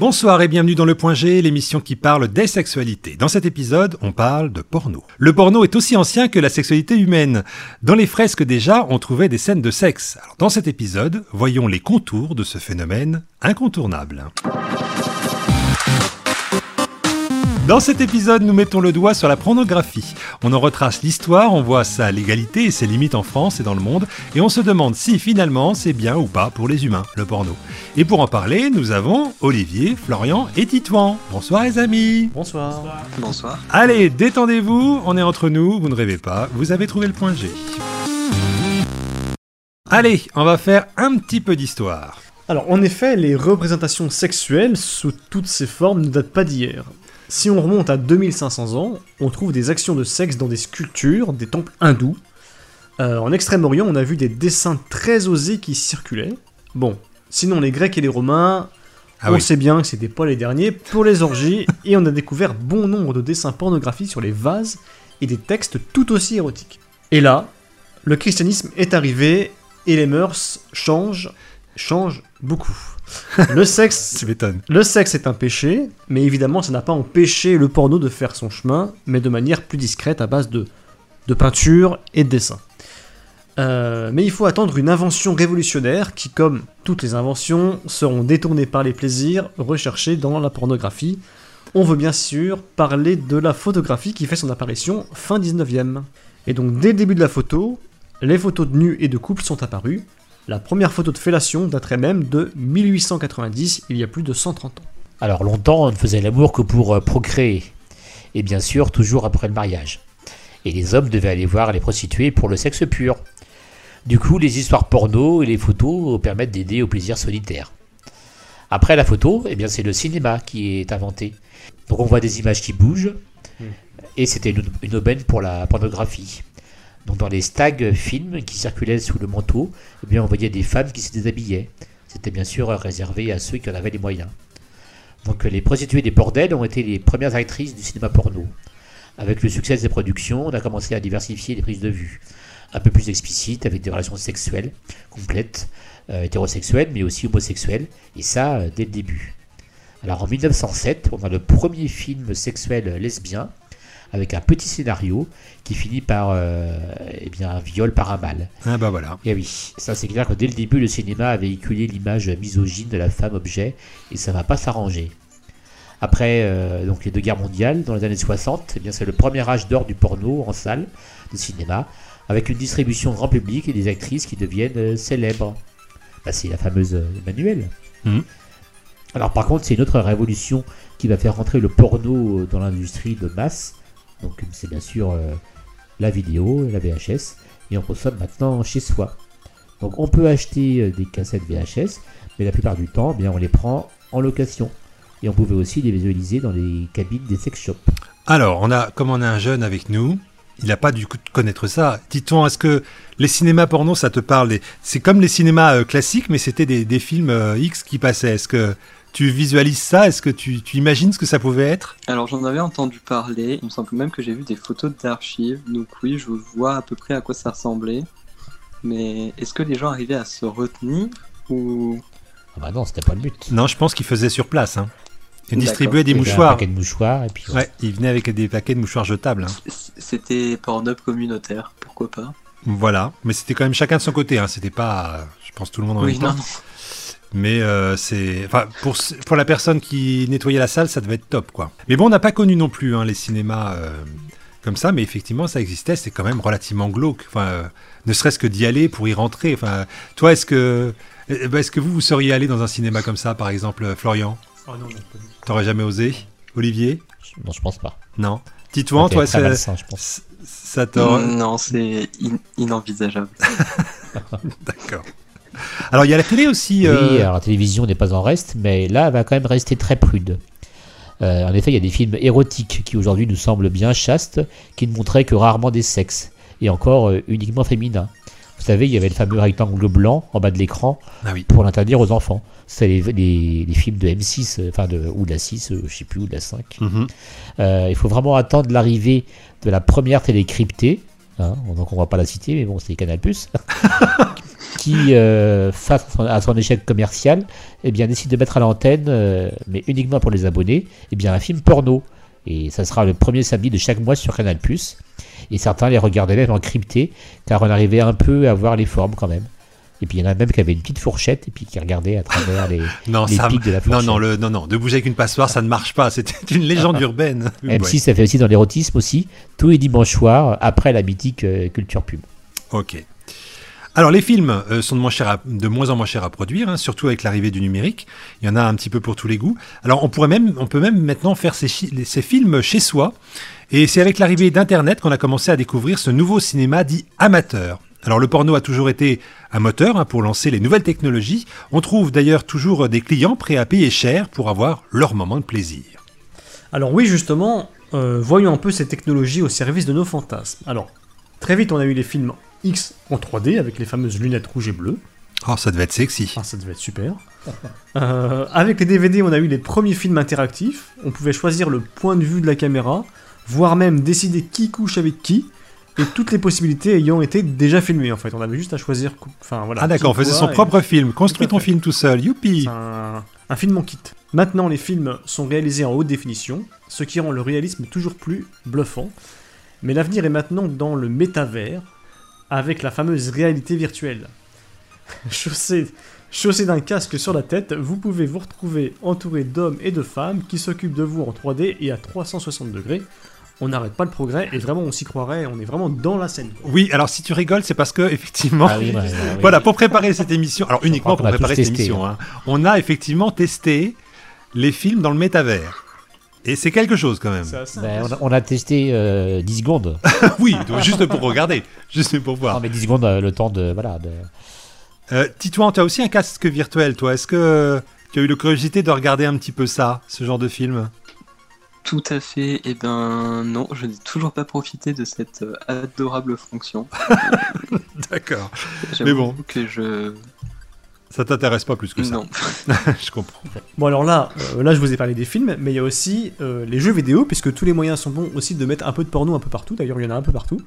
Bonsoir et bienvenue dans Le Point G, l'émission qui parle des sexualités. Dans cet épisode, on parle de porno. Le porno est aussi ancien que la sexualité humaine. Dans les fresques déjà, on trouvait des scènes de sexe. Dans cet épisode, voyons les contours de ce phénomène incontournable. Dans cet épisode, nous mettons le doigt sur la pornographie. On en retrace l'histoire, on voit sa légalité et ses limites en France et dans le monde, et on se demande si finalement c'est bien ou pas pour les humains, le porno. Et pour en parler, nous avons Olivier, Florian et Titouan. Bonsoir les amis Bonsoir. Bonsoir. Allez, détendez-vous, on est entre nous, vous ne rêvez pas, vous avez trouvé le point G. Allez, on va faire un petit peu d'histoire. Alors, en effet, les représentations sexuelles sous toutes ces formes ne datent pas d'hier. Si on remonte à 2500 ans, on trouve des actions de sexe dans des sculptures, des temples hindous. Euh, en Extrême-Orient, on a vu des dessins très osés qui circulaient. Bon, sinon les Grecs et les Romains, Ah on oui. sait bien que c'était pas les derniers pour les orgies, et on a découvert bon nombre de dessins pornographiques sur les vases et des textes tout aussi érotiques. Et là, le christianisme est arrivé et les mœurs changent, changent beaucoup. Le sexe Tu m'étonnes. le sexe est un péché, mais évidemment ça n'a pas empêché le porno de faire son chemin, mais de manière plus discrète à base de, de peinture et de dessin. Euh, mais il faut attendre une invention révolutionnaire qui, comme toutes les inventions, seront détournées par les plaisirs recherchés dans la pornographie. On veut bien sûr parler de la photographie qui fait son apparition fin 19e. Et donc dès le début de la photo, les photos de nus et de couples sont apparues. La première photo de fellation daterait même de 1890, il y a plus de 130 ans. Alors longtemps, on ne faisait l'amour que pour euh, procréer. Et bien sûr, toujours après le mariage. Et les hommes devaient aller voir les prostituées pour le sexe pur. Du coup, les histoires porno et les photos permettent d'aider au plaisir solitaire. Après la photo, eh bien, c'est le cinéma qui est inventé. Donc on voit des images qui bougent, et c'était une aubaine pour la pornographie. Donc dans les stag films qui circulaient sous le manteau, eh bien, on voyait des femmes qui se déshabillaient. C'était bien sûr réservé à ceux qui en avaient les moyens. Donc les prostituées des bordels ont été les premières actrices du cinéma porno. Avec le succès de ces productions, on a commencé à diversifier les prises de vue. Un peu plus explicites, avec des relations sexuelles complètes, euh, hétérosexuelles, mais aussi homosexuelles, et ça euh, dès le début. Alors en 1907, on a le premier film sexuel lesbien, avec un petit scénario qui finit par euh, eh bien, un viol par un mâle. Ah bah voilà. Et oui, ça c'est clair que dès le début, le cinéma a véhiculé l'image misogyne de la femme objet, et ça va pas s'arranger. Après euh, donc les deux guerres mondiales, dans les années 60, eh bien c'est le premier âge d'or du porno en salle de cinéma, avec une distribution grand public et des actrices qui deviennent euh, célèbres. Bah, c'est la fameuse Emmanuelle. Mhm. Alors par contre, c'est une autre révolution qui va faire rentrer le porno dans l'industrie de masse. Donc c'est bien sûr euh, la vidéo, la VHS, et on consomme maintenant chez soi. Donc on peut acheter euh, des cassettes VHS, mais la plupart du temps, eh bien, on les prend en location. Et on pouvait aussi les visualiser dans les cabines des sex shops. Alors, on a, comme on a un jeune avec nous, il n'a pas du coup de connaître ça. Titouan, est-ce que les cinémas porno, ça te parle C'est comme les cinémas euh, classiques, mais c'était des, des films X qui passaient. Est-ce que tu visualises ça Est-ce que tu, tu imagines ce que ça pouvait être? Alors j'en avais entendu parler, il me semble même que j'ai vu des photos d'archives, donc oui, je vois à peu près à quoi ça ressemblait. Mais est-ce que les gens arrivaient à se retenir ou Ah bah non, c'était pas le but. Non, je pense qu'ils faisaient sur place. Hein. Ils distribuaient des Il Un mouchoirs. paquet de mouchoirs, et puis Ouais, ils venaient avec des paquets de mouchoirs jetables. hein. c'était Pornhub communautaire, pourquoi pas? Voilà, mais c'était quand même chacun de son côté. Hein. C'était pas, euh, je pense, tout le monde en Oui, même temps. non. Mais euh, c'est, enfin, pour pour la personne qui nettoyait la salle, ça devait être top, quoi. Mais bon, on n'a pas connu non plus hein, les cinémas euh, comme ça, mais effectivement, ça existait. C'est quand même relativement glauque. Enfin, euh, ne serait-ce que d'y aller pour y rentrer. Enfin, toi, est-ce que, est-ce que vous vous seriez allé dans un cinéma comme ça, par exemple, Florian? T'aurais jamais osé? Olivier? Non, je pense pas. Non. Titouan, Ça toi, ça, malsain, je pense. ça t'aurait. Non, c'est in- inenvisageable. D'accord. Alors, il y a la télé aussi. Oui, euh, alors la télévision n'est pas en reste, mais là, elle va quand même rester très prude. Euh, en effet, il y a des films érotiques qui aujourd'hui nous semblent bien chastes, qui ne montraient que rarement des sexes, et encore euh, uniquement féminins. Vous savez, il y avait le fameux rectangle blanc en bas de l'écran Ah oui. pour l'interdire aux enfants. C'est les, les- les films de M6, euh, enfin de, ou de la 6, euh, je sais plus, ou de la 5. Mhm. Il faut vraiment attendre l'arrivée de la première télé cryptée. hein, donc on va pas la citer, mais bon, c'est Canal+. qui, euh, face à son, à son échec commercial, eh bien, décide de mettre à l'antenne, euh, mais uniquement pour les abonnés, eh bien, un film porno. Et ça sera le premier samedi de chaque mois sur Canal+. Et certains les regardaient même en crypté, car on arrivait un peu à voir les formes quand même. Et puis il y en a même qui avaient une petite fourchette et puis qui regardaient à travers les, Non, les ça, pics de la non, fourchette. non, le, non, non, de bouger avec une passoire, ça ne marche pas. C'était une légende urbaine. M6, Ouais. ça fait aussi dans l'érotisme aussi, tous les dimanches soirs, après la mythique euh, culture pub. Ok. Alors les films euh, sont de, moins en moins chers à produire, hein, surtout avec l'arrivée du numérique. Il y en a un petit peu pour tous les goûts. Alors on pourrait même, peut même maintenant faire ces films chez soi. Et c'est avec l'arrivée d'Internet qu'on a commencé à découvrir ce nouveau cinéma dit amateur. Alors le porno a toujours été un moteur hein, pour lancer les nouvelles technologies. On trouve d'ailleurs toujours des clients prêts à payer cher pour avoir leur moment de plaisir. Alors oui, justement, euh, voyons un peu ces technologies au service de nos fantasmes. Alors, très vite, on a eu les films X en 3D avec les fameuses lunettes rouges et bleues. Oh, ça devait être sexy. Ah, ça devait être super. Euh, avec les DVD, on a eu les premiers films interactifs. On pouvait choisir le point de vue de la caméra, voire même décider qui couche avec qui, et toutes les possibilités ayant été déjà filmées. En fait, on avait juste à choisir. cou- Enfin voilà. Ah d'accord, on faisait son et- propre film. Construis ton film tout seul. Youpi un, un film en kit. Maintenant, les films sont réalisés en haute définition, ce qui rend le réalisme toujours plus bluffant. Mais l'avenir est maintenant dans le métavers, avec la fameuse réalité virtuelle. Chaussé, chaussé d'un casque sur la tête, vous pouvez vous retrouver entouré d'hommes et de femmes qui s'occupent de vous en 3D et à 360 degrés. On n'arrête pas le progrès et vraiment on s'y croirait, on est vraiment dans la scène. quoi. Oui, alors si tu rigoles, c'est parce que effectivement, Ah oui, ouais, ouais, ouais. voilà, pour préparer cette émission, alors uniquement pour préparer cette testé, émission, hein, on a effectivement testé les films dans le métavers. Et c'est quelque chose quand même. Ben, on, a, impressionnant. on a testé euh, 10 secondes. oui, donc, juste pour regarder, juste pour voir. Non, mais 10 secondes, euh, le temps de. Voilà, de... Euh, Titouan, tu as aussi un casque virtuel, toi. Est-ce que tu as eu la curiosité de regarder un petit peu ça, ce genre de film? Tout à fait. Et ben non, je n'ai toujours pas profité de cette euh, adorable fonction. D'accord. Mais bon. que je Ça t'intéresse pas plus que ça. non. Je comprends. Bon alors là, euh, là je vous ai parlé des films, mais il y a aussi euh, les jeux vidéo, puisque tous les moyens sont bons aussi de mettre un peu de porno un peu partout, d'ailleurs il y en a un peu partout.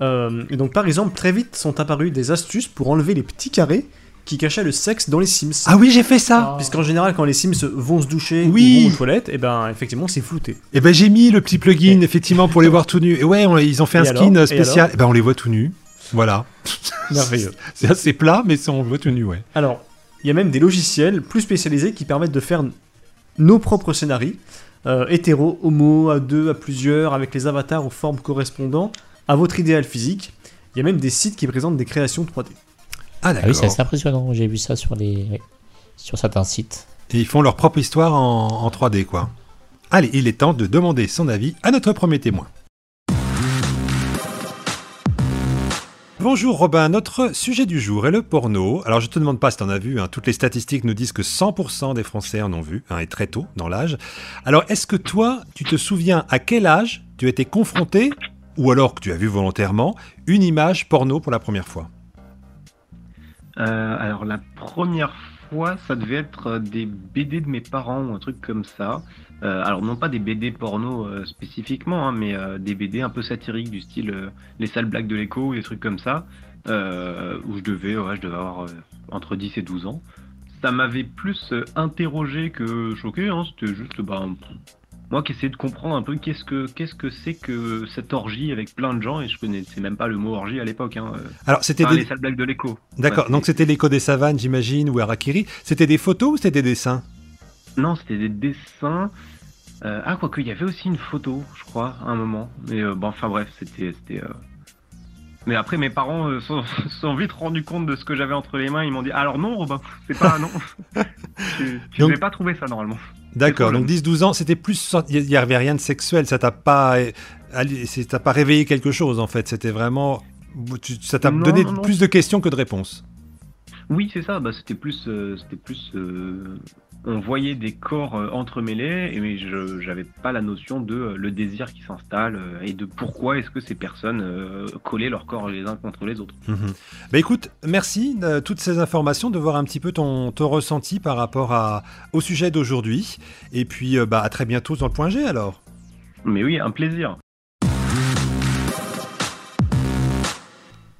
Euh, et donc par exemple, très vite sont apparues des astuces pour enlever les petits carrés qui cachaient le sexe dans les Sims. Ah oui, j'ai fait ça. Puisqu'en général, quand les Sims vont se doucher Oui. ou vont aux toilettes, et ben effectivement c'est flouté. Et ben j'ai mis le petit plugin effectivement pour les voir tout nus. Et ouais, on- ils ont fait un skin euh, Et spécial. Et ben on les voit tout nus. Voilà. Merveilleux. C'est assez plat, mais c'est- tout nu, ouais. Alors, il y a même des logiciels plus spécialisés qui permettent de faire nos propres scénarios, euh, hétéro, homo, à deux, à plusieurs, avec les avatars aux formes correspondant à votre idéal physique. Il y a même des sites qui présentent des créations 3D. Ah Ah d'accord. oui, c'est assez impressionnant. J'ai vu ça sur, les... oui, sur certains sites. Et ils font leur propre histoire en, en 3D, quoi. Allez, il est temps de demander son avis à notre premier témoin. Bonjour Robin, notre sujet du jour est le porno. Alors je te demande pas si t'en as vu, hein. toutes les statistiques nous disent que 100% des Français en ont vu, hein, et très tôt dans l'âge. Alors est-ce que toi, tu te souviens à quel âge tu été confronté, ou alors que tu as vu volontairement, une image porno pour la première fois? Euh, alors la première ça devait être euh, des BD de mes parents ou un truc comme ça. Euh, alors non pas des BD porno euh, spécifiquement, hein, mais des BD un peu satiriques du style les sales blagues de l'écho ou des trucs comme ça, où je devais, ouais, je devais avoir entre 10 et 12 ans. Ça m'avait plus interrogé que choqué, hein, c'était juste un- moi qui essayais de comprendre un peu qu'est-ce que qu'est-ce que c'est que cette orgie avec plein de gens et je connaissais même pas le mot orgie à l'époque. Hein. euh, Alors c'était Enfin, des... les sales blagues de l'écho. D'accord, Ouais, donc c'était l'écho des savanes, j'imagine, ou Harakiri. C'était des photos ou c'était des dessins? Non, c'était des dessins. Euh, ah, quoique, il y avait aussi une photo, je crois, à un moment. Mais euh, bon, enfin bref, c'était. c'était, euh, Mais après, mes parents euh, sont, sont vite rendus compte de ce que j'avais entre les mains. Ils m'ont dit Alors non, Robin, c'est pas. Non. tu devais pas trouver ça normalement. D'accord, donc jeune. 10-12 ans, c'était plus. Il n'y avait rien de sexuel, ça t'a pas. pas réveillé quelque chose en fait, c'était vraiment. Ça t'a donné non, non. plus de questions que de réponses. Oui, c'est ça. Bah, c'était plus. euh, c'était plus. euh, On voyait des corps euh, entremêlés, mais je j'avais pas la notion de euh, le désir qui s'installe euh, et de pourquoi est-ce que ces personnes collaient leurs corps les uns contre les autres. Bah écoute, merci de toutes ces informations, de voir un petit peu ton, ton ressenti par rapport à, au sujet d'aujourd'hui. Et puis bah, à très bientôt dans le point G alors. Mais oui, un plaisir.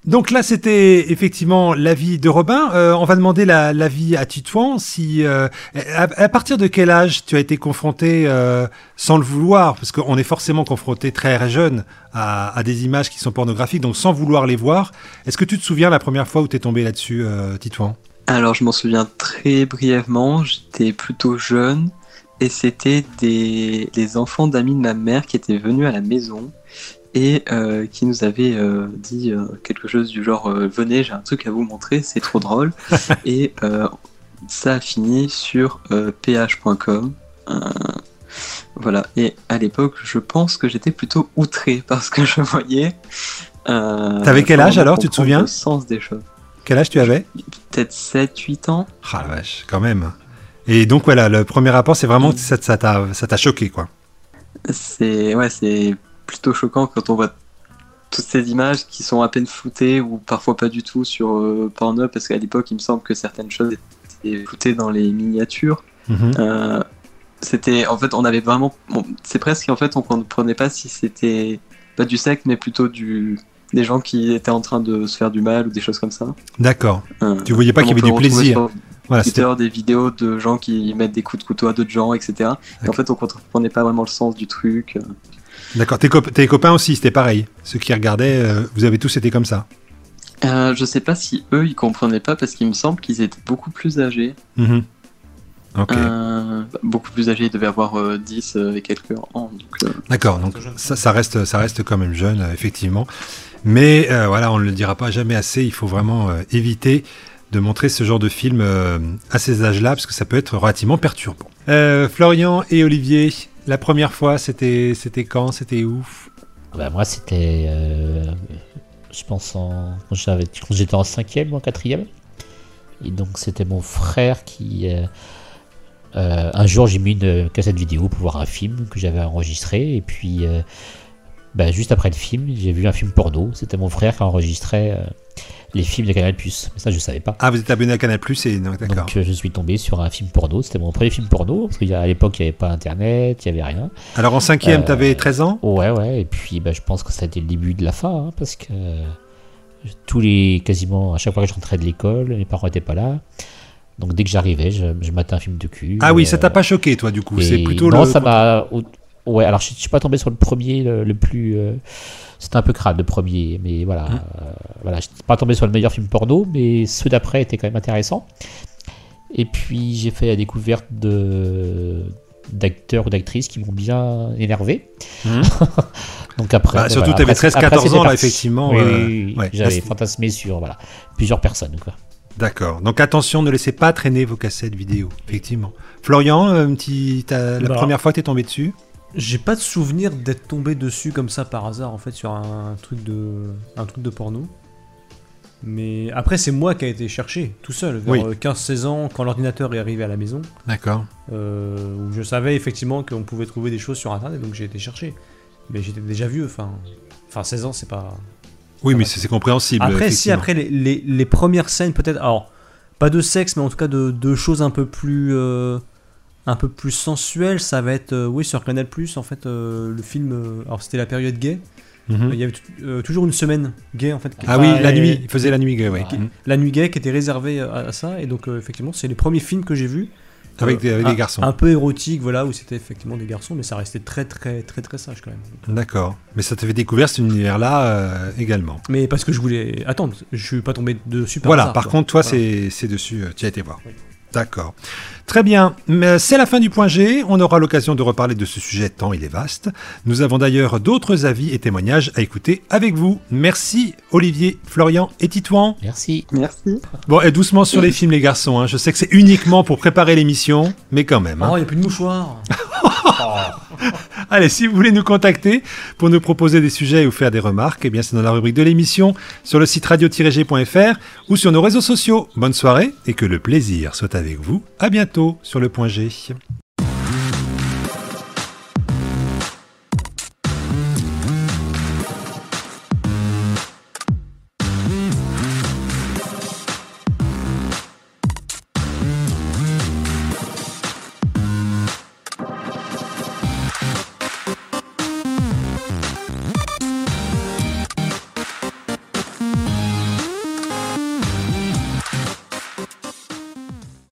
Donc là, c'était effectivement l'avis de Robin. Euh, on va demander la- l'avis à Titouan. Si, euh, à, partir de quel âge tu as été confronté, euh, sans le vouloir, parce qu'on est forcément confronté très jeune à, des images qui sont pornographiques, donc sans vouloir les voir. Est-ce que tu te souviens la première fois où tu es tombé là-dessus, Titouan? Alors, je m'en souviens très brièvement. J'étais plutôt jeune et c'était des enfants d'amis de ma mère qui étaient venus à la maison et euh, qui nous avaient euh, dit euh, quelque chose du genre venez, j'ai un truc à vous montrer, c'est trop drôle. et ça a fini sur ph.com. Voilà. Et à l'époque, je pense que j'étais plutôt outré parce que je voyais. T'avais quel âge alors, tu te souviens Le sens des choses. Quel âge tu avais Peut-être 7-8 ans. Ah la vache, quand même. Et donc voilà, le premier rapport, c'est vraiment que ça ça t'a ça t'a choqué, quoi. C'est ouais, c'est plutôt choquant quand on voit toutes ces images qui sont à peine floutées ou parfois pas du tout sur euh, Pornhub parce qu'à l'époque il me semble que certaines choses étaient floutées dans les miniatures. Mhm. Euh, c'était en fait on avait vraiment bon, c'est presque en fait on comprenait pas si c'était pas du sexe mais plutôt du des gens qui étaient en train de se faire du mal ou des choses comme ça. D'accord. Euh, Tu voyais pas qu'il y avait du plaisir. Voilà, Twitter des vidéos de gens qui mettent des coups de couteau à d'autres gens, etc. Et en fait on comprenait pas vraiment le sens du truc. D'accord. Tes, cop- tes copains aussi, c'était pareil. Ceux qui regardaient, euh, vous avez tous été comme ça. Euh, je sais pas si eux ils comprenaient pas parce qu'il me semble qu'ils étaient beaucoup plus âgés. Euh, beaucoup plus âgés, ils devaient avoir euh, 10 euh, et quelques ans. D'accord. Donc ça, ça reste, ça reste quand même jeune, effectivement. Mais voilà, on ne le dira pas jamais assez. Il faut vraiment éviter de montrer ce genre de film à ces âges-là, parce que ça peut être relativement perturbant. Florian et Olivier, la première fois, c'était, c'était quand C'était où? Bah, moi, c'était. euh, je pense en, quand j'étais en cinquième ou en quatrième. Et donc, c'était mon frère qui. euh, euh, un jour, j'ai mis une cassette vidéo pour voir un film que j'avais enregistré. Et puis, bah, juste après le film, j'ai vu un film porno. C'était mon frère qui enregistrait les films de Canal. Mais ça, je savais pas. Ah, vous êtes abonné à Canal Plus et non, d'accord. Donc, euh, je suis tombé sur un film porno. C'était mon premier film porno. Parce qu'à l'époque, il n'y avait pas internet, il n'y avait rien. Alors en cinquième, euh, t'avais 13 ans? Ouais, ouais, et puis bah, je pense que ça a été le début de la fin, hein, parce que euh, tous les, quasiment à chaque fois que je rentrais de l'école, mes parents n'étaient pas là. Donc dès que j'arrivais, je, je matais un film de cul. Ah oui, euh, ça t'a pas choqué, toi, du coup. C'est plutôt non, le. ça m'a. Ouais, alors je, je suis pas tombé sur le premier, le, le plus. euh, C'était un peu crade le premier, mais voilà. Hum. euh, voilà, je suis pas tombé sur le meilleur film porno, mais ceux d'après étaient quand même intéressants. Et puis j'ai fait la découverte de d'acteurs ou d'actrices qui m'ont bien énervé. Mhm. Donc après, Bah, surtout, voilà, t'avais après, 13-14 après, c'était ans, là, effectivement, Oui, euh, oui, oui, ouais. J'avais fantasmé sur voilà, plusieurs personnes. Quoi. D'accord. Donc attention, ne laissez pas traîner vos cassettes vidéo, effectivement. Florian, un petit, t'as- la Bah. première fois que t'es tombé dessus? J'ai pas de souvenir d'être tombé dessus comme ça par hasard en fait sur un truc de un truc de porno. Mais après c'est moi qui a été cherché tout seul vers Oui. euh, 15-16 ans quand l'ordinateur est arrivé à la maison D'accord. euh, où je savais effectivement qu'on pouvait trouver des choses sur internet donc j'ai été chercher. Mais j'étais déjà vieux enfin enfin 16 ans c'est pas Oui, mais c'est compréhensible. Après, si, après les, les- les premières scènes, peut-être. Alors, pas de sexe, mais en tout cas de, de choses un peu plus. euh, un peu plus sensuelles, ça va être. euh, oui, sur Canal, en fait, euh, le film. euh, alors, c'était la période gay. Mhm. Il y avait euh, toujours une semaine gay, en fait. Ah oui, la nuit. Il faisait la nuit, oui. Ah. Mhm. La nuit gay qui était réservée à, à ça. Et donc, euh, effectivement, c'est les premiers films que j'ai vus. Avec Euh, des, avec un- des garçons. Un peu érotique, voilà, où c'était effectivement des garçons, mais ça restait très, très, très, très sage quand même. D'accord. Mais ça t'avait découvert cet univers-là euh, également. Mais parce que je voulais. Attendre, je suis pas tombé dessus par Voilà, hasard, par contre, toi, Voilà. c'est c'est dessus, euh, tu as été voir. Oui. D'accord. Très bien. Mais C'est la fin du point G. On aura l'occasion de reparler de ce sujet tant il est vaste. Nous avons d'ailleurs d'autres avis et témoignages à écouter avec vous. Merci Olivier, Florian et Titouan. Merci. Merci. Bon, et doucement sur les films les garçons. hein. Je sais que c'est uniquement pour préparer l'émission, mais quand même. hein. Oh, il n'y a plus de mouchoir Allez, si vous voulez nous contacter pour nous proposer des sujets ou faire des remarques, eh c'est dans la rubrique de l'émission sur le site radio-g.fr ou sur nos réseaux sociaux. Bonne soirée et que le plaisir soit avec vous. À bientôt sur le point G.